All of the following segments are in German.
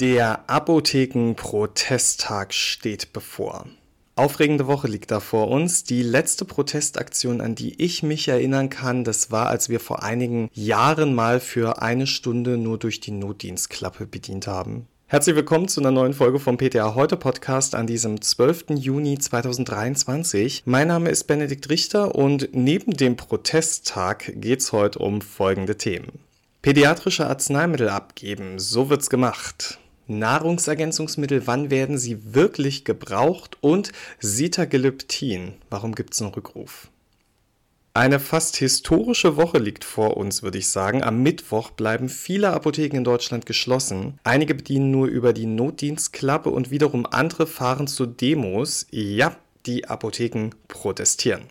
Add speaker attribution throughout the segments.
Speaker 1: Der Apotheken-Protesttag steht bevor. Aufregende Woche liegt da vor uns. Die letzte Protestaktion, an die ich mich erinnern kann, das war, als wir vor einigen Jahren mal für eine Stunde nur durch die Notdienstklappe bedient haben. Herzlich willkommen zu einer neuen Folge vom PTA Heute Podcast an diesem 12. Juni 2023. Mein Name ist Benedikt Richter und neben dem Protesttag geht's heute um folgende Themen. Pädiatrische Arzneimittel abgeben, so wird's gemacht. Nahrungsergänzungsmittel, wann werden sie wirklich gebraucht? Und Sitagliptin, warum gibt es einen Rückruf? Eine fast historische Woche liegt vor uns, würde ich sagen. Am Mittwoch bleiben viele Apotheken in Deutschland geschlossen. Einige bedienen nur über die Notdienstklappe und wiederum andere fahren zu Demos. Ja, die Apotheken protestieren.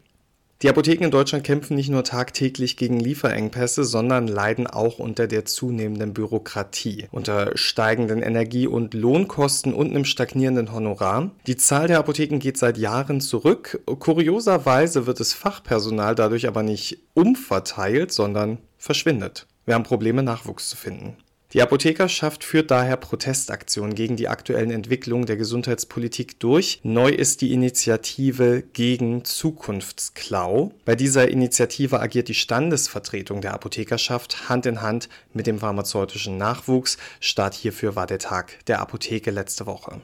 Speaker 1: Die Apotheken in Deutschland kämpfen nicht nur tagtäglich gegen Lieferengpässe, sondern leiden auch unter der zunehmenden Bürokratie, unter steigenden Energie- und Lohnkosten und einem stagnierenden Honorar. Die Zahl der Apotheken geht seit Jahren zurück. Kurioserweise wird das Fachpersonal dadurch aber nicht umverteilt, sondern verschwindet. Wir haben Probleme, Nachwuchs zu finden. Die Apothekerschaft führt daher Protestaktionen gegen die aktuellen Entwicklungen der Gesundheitspolitik durch. Neu ist die Initiative gegen Zukunftsklau. Bei dieser Initiative agiert die Standesvertretung der Apothekerschaft Hand in Hand mit dem pharmazeutischen Nachwuchs. Start hierfür war der Tag der Apotheke letzte Woche.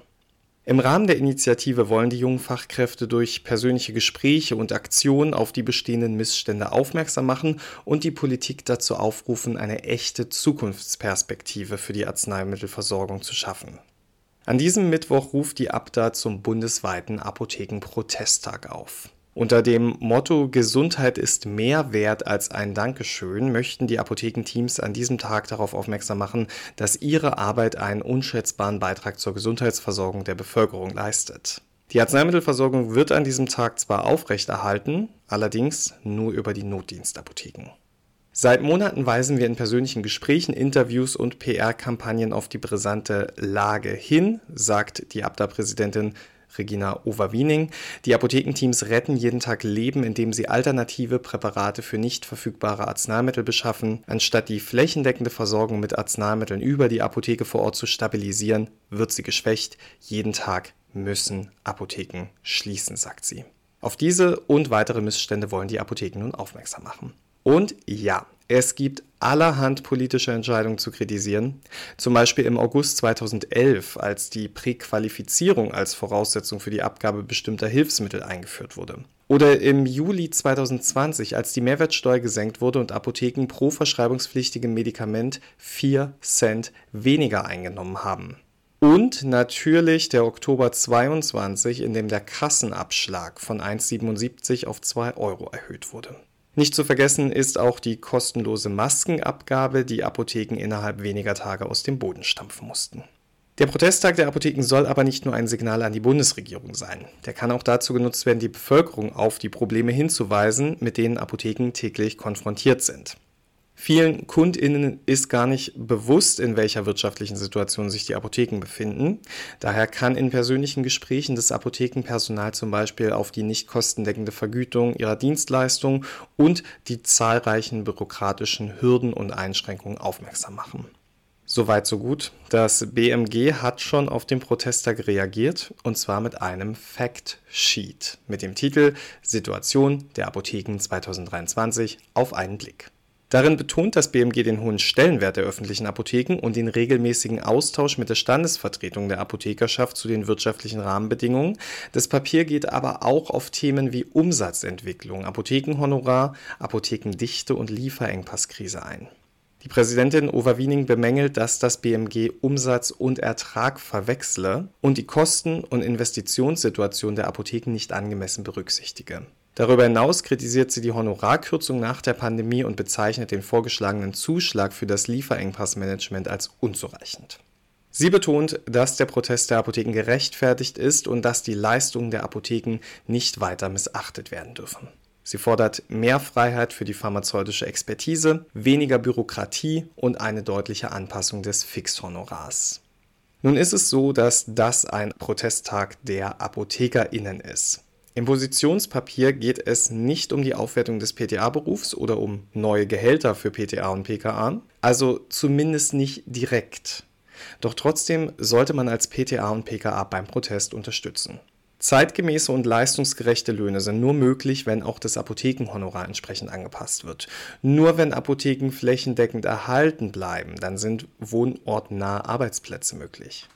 Speaker 1: Im Rahmen der Initiative wollen die jungen Fachkräfte durch persönliche Gespräche und Aktionen auf die bestehenden Missstände aufmerksam machen und die Politik dazu aufrufen, eine echte Zukunftsperspektive für die Arzneimittelversorgung zu schaffen. An diesem Mittwoch ruft die Abda zum bundesweiten Apothekenprotesttag auf. Unter dem Motto Gesundheit ist mehr wert als ein Dankeschön möchten die Apothekenteams an diesem Tag darauf aufmerksam machen, dass ihre Arbeit einen unschätzbaren Beitrag zur Gesundheitsversorgung der Bevölkerung leistet. Die Arzneimittelversorgung wird an diesem Tag zwar aufrechterhalten, allerdings nur über die Notdienstapotheken. Seit Monaten weisen wir in persönlichen Gesprächen, Interviews und PR-Kampagnen auf die brisante Lage hin, sagt die Abda-Präsidentin Regina Overwiening. Die Apothekenteams retten jeden Tag Leben, indem sie alternative Präparate für nicht verfügbare Arzneimittel beschaffen. Anstatt die flächendeckende Versorgung mit Arzneimitteln über die Apotheke vor Ort zu stabilisieren, wird sie geschwächt. Jeden Tag müssen Apotheken schließen, sagt sie. Auf diese und weitere Missstände wollen die Apotheken nun aufmerksam machen. Und ja, es gibt allerhand politische Entscheidungen zu kritisieren. Zum Beispiel im August 2011, als die Präqualifizierung als Voraussetzung für die Abgabe bestimmter Hilfsmittel eingeführt wurde. Oder im Juli 2020, als die Mehrwertsteuer gesenkt wurde und Apotheken pro verschreibungspflichtigem Medikament 4 Cent weniger eingenommen haben. Und natürlich der Oktober 22, in dem der Kassenabschlag von 1,77 auf 2 Euro erhöht wurde. Nicht zu vergessen ist auch die kostenlose Maskenabgabe, die Apotheken innerhalb weniger Tage aus dem Boden stampfen mussten. Der Protesttag der Apotheken soll aber nicht nur ein Signal an die Bundesregierung sein. Der kann auch dazu genutzt werden, die Bevölkerung auf die Probleme hinzuweisen, mit denen Apotheken täglich konfrontiert sind. Vielen KundInnen ist gar nicht bewusst, in welcher wirtschaftlichen Situation sich die Apotheken befinden. Daher kann in persönlichen Gesprächen das Apothekenpersonal zum Beispiel auf die nicht kostendeckende Vergütung ihrer Dienstleistung und die zahlreichen bürokratischen Hürden und Einschränkungen aufmerksam machen. Soweit so gut. Das BMG hat schon auf den Protesttag reagiert und zwar mit einem Fact Sheet mit dem Titel Situation der Apotheken 2023 auf einen Blick. Darin betont das BMG den hohen Stellenwert der öffentlichen Apotheken und den regelmäßigen Austausch mit der Standesvertretung der Apothekerschaft zu den wirtschaftlichen Rahmenbedingungen. Das Papier geht aber auch auf Themen wie Umsatzentwicklung, Apothekenhonorar, Apothekendichte und Lieferengpasskrise ein. Die Präsidentin Overwiening bemängelt, dass das BMG Umsatz und Ertrag verwechsle und die Kosten- und Investitionssituation der Apotheken nicht angemessen berücksichtige. Darüber hinaus kritisiert sie die Honorarkürzung nach der Pandemie und bezeichnet den vorgeschlagenen Zuschlag für das Lieferengpassmanagement als unzureichend. Sie betont, dass der Protest der Apotheken gerechtfertigt ist und dass die Leistungen der Apotheken nicht weiter missachtet werden dürfen. Sie fordert mehr Freiheit für die pharmazeutische Expertise, weniger Bürokratie und eine deutliche Anpassung des Fixhonorars. Nun ist es so, dass das ein Protesttag der Apothekerinnen ist. Im Positionspapier geht es nicht um die Aufwertung des PTA-Berufs oder um neue Gehälter für PTA und PKA, also zumindest nicht direkt. Doch trotzdem sollte man als PTA und PKA beim Protest unterstützen. Zeitgemäße und leistungsgerechte Löhne sind nur möglich, wenn auch das Apothekenhonorar entsprechend angepasst wird. Nur wenn Apotheken flächendeckend erhalten bleiben, dann sind wohnortnahe Arbeitsplätze möglich.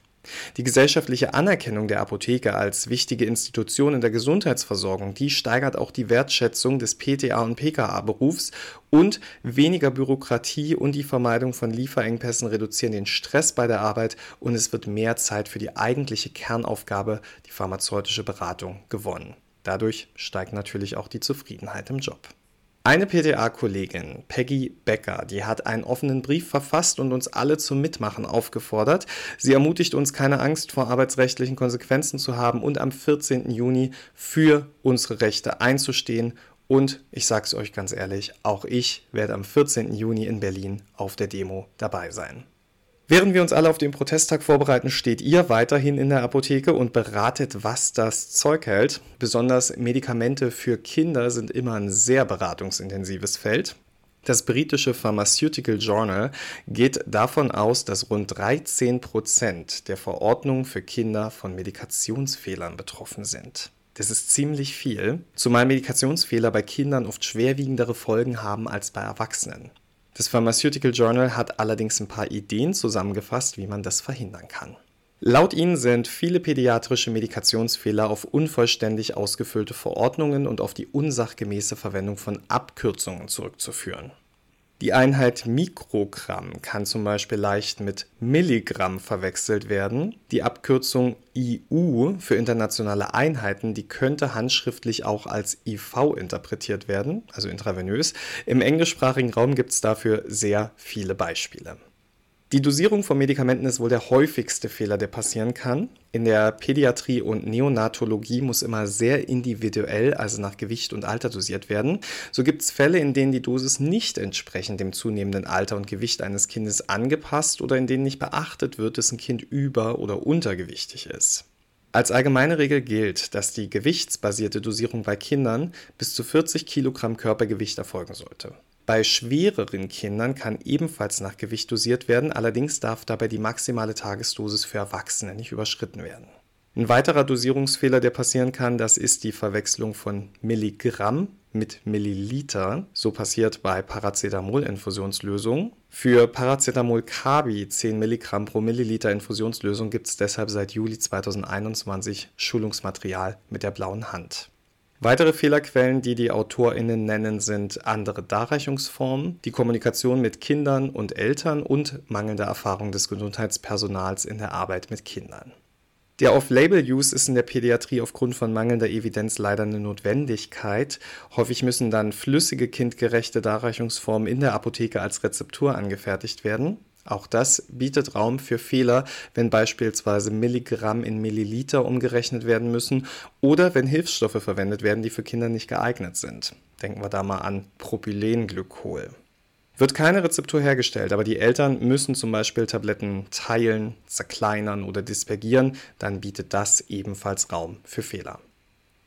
Speaker 1: Die gesellschaftliche Anerkennung der Apotheke als wichtige Institution in der Gesundheitsversorgung, die steigert auch die Wertschätzung des PTA und PKA-Berufs und weniger Bürokratie und die Vermeidung von Lieferengpässen reduzieren den Stress bei der Arbeit und es wird mehr Zeit für die eigentliche Kernaufgabe, die pharmazeutische Beratung, gewonnen. Dadurch steigt natürlich auch die Zufriedenheit im Job. Eine PTA-Kollegin, Peggy Becker, die hat einen offenen Brief verfasst und uns alle zum Mitmachen aufgefordert. Sie ermutigt uns, keine Angst vor arbeitsrechtlichen Konsequenzen zu haben und am 14. Juni für unsere Rechte einzustehen. Und ich sage es euch ganz ehrlich, auch ich werde am 14. Juni in Berlin auf der Demo dabei sein. Während wir uns alle auf den Protesttag vorbereiten, steht ihr weiterhin in der Apotheke und beratet, was das Zeug hält. Besonders Medikamente für Kinder sind immer ein sehr beratungsintensives Feld. Das britische Pharmaceutical Journal geht davon aus, dass rund 13 Prozent der Verordnungen für Kinder von Medikationsfehlern betroffen sind. Das ist ziemlich viel, zumal Medikationsfehler bei Kindern oft schwerwiegendere Folgen haben als bei Erwachsenen. Das Pharmaceutical Journal hat allerdings ein paar Ideen zusammengefasst, wie man das verhindern kann. Laut ihnen sind viele pädiatrische Medikationsfehler auf unvollständig ausgefüllte Verordnungen und auf die unsachgemäße Verwendung von Abkürzungen zurückzuführen. Die Einheit Mikrogramm kann zum Beispiel leicht mit Milligramm verwechselt werden. Die Abkürzung IU für internationale Einheiten, die könnte handschriftlich auch als IV interpretiert werden, also intravenös. Im englischsprachigen Raum gibt es dafür sehr viele Beispiele. Die Dosierung von Medikamenten ist wohl der häufigste Fehler, der passieren kann. In der Pädiatrie und Neonatologie muss immer sehr individuell, also nach Gewicht und Alter dosiert werden. So gibt es Fälle, in denen die Dosis nicht entsprechend dem zunehmenden Alter und Gewicht eines Kindes angepasst oder in denen nicht beachtet wird, dass ein Kind über- oder untergewichtig ist. Als allgemeine Regel gilt, dass die gewichtsbasierte Dosierung bei Kindern bis zu 40 Kilogramm Körpergewicht erfolgen sollte. Bei schwereren Kindern kann ebenfalls nach Gewicht dosiert werden, allerdings darf dabei die maximale Tagesdosis für Erwachsene nicht überschritten werden. Ein weiterer Dosierungsfehler, der passieren kann, das ist die Verwechslung von Milligramm mit Milliliter. So passiert bei Paracetamol-Infusionslösungen. Für Paracetamol Kabi 10 Milligramm pro Milliliter Infusionslösung gibt es deshalb seit Juli 2021 Schulungsmaterial mit der blauen Hand. Weitere Fehlerquellen, die die AutorInnen nennen, sind andere Darreichungsformen, die Kommunikation mit Kindern und Eltern und mangelnde Erfahrung des Gesundheitspersonals in der Arbeit mit Kindern. Der Off-Label-Use ist in der Pädiatrie aufgrund von mangelnder Evidenz leider eine Notwendigkeit. Häufig müssen dann flüssige kindgerechte Darreichungsformen in der Apotheke als Rezeptur angefertigt werden. Auch das bietet Raum für Fehler, wenn beispielsweise Milligramm in Milliliter umgerechnet werden müssen oder wenn Hilfsstoffe verwendet werden, die für Kinder nicht geeignet sind. Denken wir da mal an Propylenglykol. Wird keine Rezeptur hergestellt, aber die Eltern müssen zum Beispiel Tabletten teilen, zerkleinern oder dispergieren, dann bietet das ebenfalls Raum für Fehler.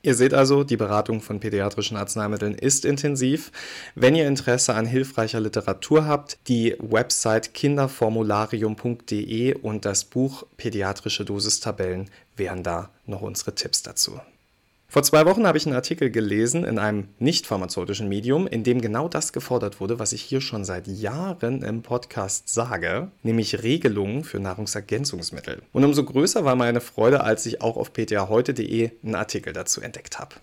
Speaker 1: Ihr seht also, die Beratung von pädiatrischen Arzneimitteln ist intensiv. Wenn ihr Interesse an hilfreicher Literatur habt, die Website kinderformularium.de und das Buch Pädiatrische Dosistabellen wären da noch unsere Tipps dazu. Vor zwei Wochen habe ich einen Artikel gelesen in einem nicht pharmazeutischen Medium, in dem genau das gefordert wurde, was ich hier schon seit Jahren im Podcast sage, nämlich Regelungen für Nahrungsergänzungsmittel. Und umso größer war meine Freude, als ich auch auf ptaheute.de einen Artikel dazu entdeckt habe.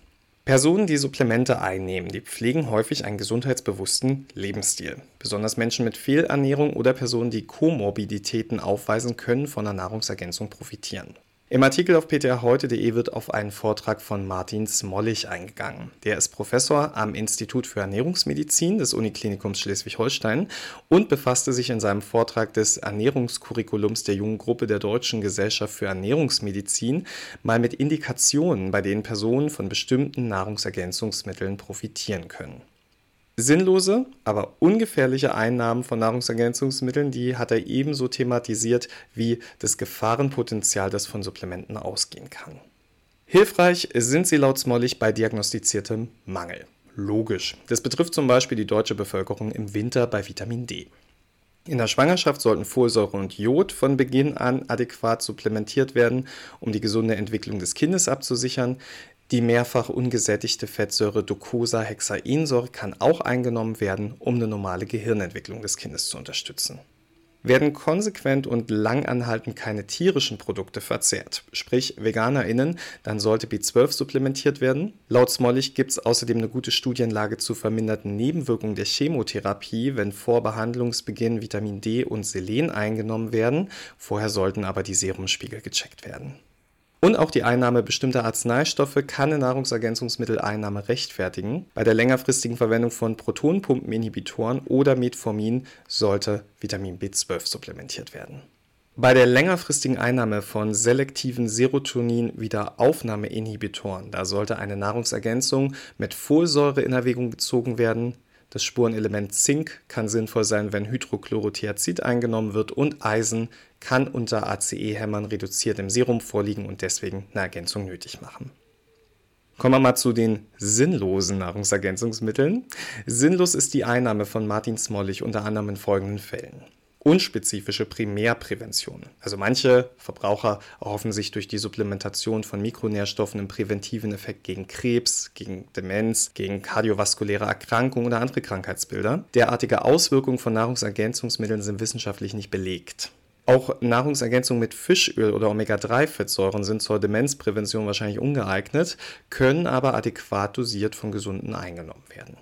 Speaker 1: Personen, die Supplemente einnehmen, die pflegen häufig einen gesundheitsbewussten Lebensstil. Besonders Menschen mit Fehlernährung oder Personen, die Komorbiditäten aufweisen, können von der Nahrungsergänzung profitieren. Im Artikel auf ptrheute.de wird auf einen Vortrag von Martin Smollig eingegangen. Der ist Professor am Institut für Ernährungsmedizin des Uniklinikums Schleswig-Holstein und befasste sich in seinem Vortrag des Ernährungskurriculums der jungen Gruppe der Deutschen Gesellschaft für Ernährungsmedizin mal mit Indikationen, bei denen Personen von bestimmten Nahrungsergänzungsmitteln profitieren können. Sinnlose, aber ungefährliche Einnahmen von Nahrungsergänzungsmitteln, die hat er ebenso thematisiert wie das Gefahrenpotenzial, das von Supplementen ausgehen kann. Hilfreich sind sie laut Smollig bei diagnostiziertem Mangel. Logisch. Das betrifft zum Beispiel die deutsche Bevölkerung im Winter bei Vitamin D. In der Schwangerschaft sollten Folsäure und Jod von Beginn an adäquat supplementiert werden, um die gesunde Entwicklung des Kindes abzusichern. Die mehrfach ungesättigte Fettsäure Docosahexaensäure kann auch eingenommen werden, um eine normale Gehirnentwicklung des Kindes zu unterstützen. Werden konsequent und langanhaltend keine tierischen Produkte verzehrt, sprich VeganerInnen, dann sollte B12 supplementiert werden. Laut Smollig gibt es außerdem eine gute Studienlage zu verminderten Nebenwirkungen der Chemotherapie, wenn vor Behandlungsbeginn Vitamin D und Selen eingenommen werden. Vorher sollten aber die Serumspiegel gecheckt werden. Und auch die Einnahme bestimmter Arzneistoffe kann eine Nahrungsergänzungsmitteleinnahme rechtfertigen. Bei der längerfristigen Verwendung von Protonpumpeninhibitoren oder Metformin sollte Vitamin B12 supplementiert werden. Bei der längerfristigen Einnahme von selektiven Serotonin-Wiederaufnahmeinhibitoren, da sollte eine Nahrungsergänzung mit Folsäure in Erwägung gezogen werden, das Spurenelement Zink kann sinnvoll sein, wenn Hydrochlorothiazid eingenommen wird und Eisen kann unter ACE-Hämmern reduziert im Serum vorliegen und deswegen eine Ergänzung nötig machen. Kommen wir mal zu den sinnlosen Nahrungsergänzungsmitteln. Sinnlos ist die Einnahme von Martin Smollig unter anderem in folgenden Fällen unspezifische Primärprävention. Also manche Verbraucher erhoffen sich durch die Supplementation von Mikronährstoffen einen präventiven Effekt gegen Krebs, gegen Demenz, gegen kardiovaskuläre Erkrankungen oder andere Krankheitsbilder. Derartige Auswirkungen von Nahrungsergänzungsmitteln sind wissenschaftlich nicht belegt. Auch Nahrungsergänzungen mit Fischöl oder Omega-3-Fettsäuren sind zur Demenzprävention wahrscheinlich ungeeignet, können aber adäquat dosiert von Gesunden eingenommen werden.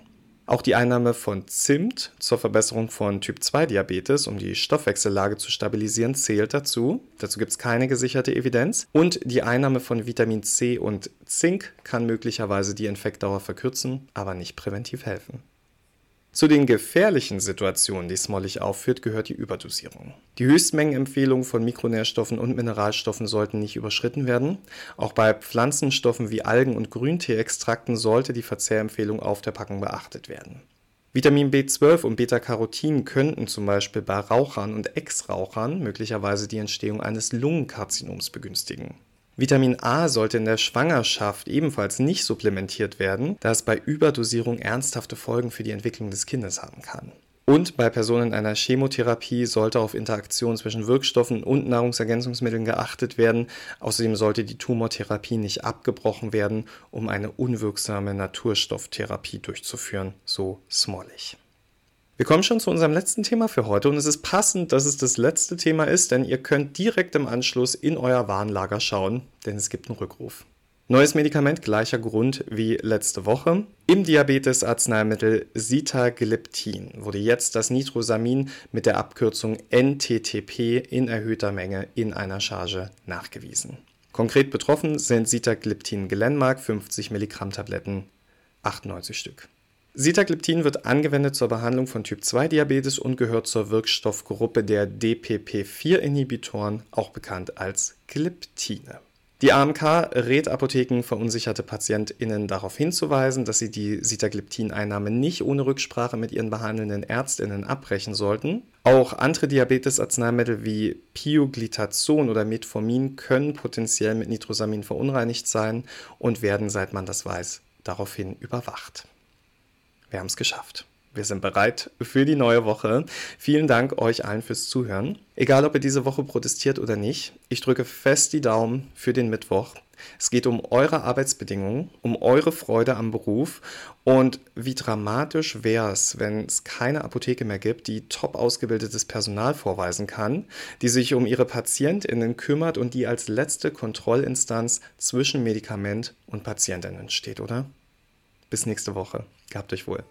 Speaker 1: Auch die Einnahme von Zimt zur Verbesserung von Typ-2-Diabetes, um die Stoffwechsellage zu stabilisieren, zählt dazu. Dazu gibt es keine gesicherte Evidenz. Und die Einnahme von Vitamin C und Zink kann möglicherweise die Infektdauer verkürzen, aber nicht präventiv helfen. Zu den gefährlichen Situationen, die Smollig aufführt, gehört die Überdosierung. Die Höchstmengenempfehlungen von Mikronährstoffen und Mineralstoffen sollten nicht überschritten werden. Auch bei Pflanzenstoffen wie Algen- und Grünteeextrakten sollte die Verzehrempfehlung auf der Packung beachtet werden. Vitamin B12 und Beta-Carotin könnten zum Beispiel bei Rauchern und Ex-Rauchern möglicherweise die Entstehung eines Lungenkarzinoms begünstigen. Vitamin A sollte in der Schwangerschaft ebenfalls nicht supplementiert werden, da es bei Überdosierung ernsthafte Folgen für die Entwicklung des Kindes haben kann. Und bei Personen in einer Chemotherapie sollte auf Interaktion zwischen Wirkstoffen und Nahrungsergänzungsmitteln geachtet werden. Außerdem sollte die Tumortherapie nicht abgebrochen werden, um eine unwirksame Naturstofftherapie durchzuführen, so Smollig. Wir kommen schon zu unserem letzten Thema für heute und es ist passend, dass es das letzte Thema ist, denn ihr könnt direkt im Anschluss in euer Warenlager schauen, denn es gibt einen Rückruf. Neues Medikament, gleicher Grund wie letzte Woche. Im Diabetes-Arzneimittel Sitagliptin wurde jetzt das Nitrosamin mit der Abkürzung NTTP in erhöhter Menge in einer Charge nachgewiesen. Konkret betroffen sind Sitagliptin Glenmark 50 Milligramm Tabletten, 98 Stück. Sitagliptin wird angewendet zur Behandlung von Typ-2-Diabetes und gehört zur Wirkstoffgruppe der DPP-4-Inhibitoren, auch bekannt als Gliptine. Die AMK rät Apotheken verunsicherte PatientInnen darauf hinzuweisen, dass sie die Sitagliptin-Einnahme nicht ohne Rücksprache mit ihren behandelnden ÄrztInnen abbrechen sollten. Auch andere Diabetes-Arzneimittel wie Pioglitazon oder Metformin können potenziell mit Nitrosamin verunreinigt sein und werden, seit man das weiß, daraufhin überwacht. Wir haben es geschafft. Wir sind bereit für die neue Woche. Vielen Dank euch allen fürs Zuhören. Egal, ob ihr diese Woche protestiert oder nicht, ich drücke fest die Daumen für den Mittwoch. Es geht um eure Arbeitsbedingungen, um eure Freude am Beruf und wie dramatisch wäre es, wenn es keine Apotheke mehr gibt, die top ausgebildetes Personal vorweisen kann, die sich um ihre PatientInnen kümmert und die als letzte Kontrollinstanz zwischen Medikament und PatientInnen steht, oder? Bis nächste Woche. Gehabt euch wohl.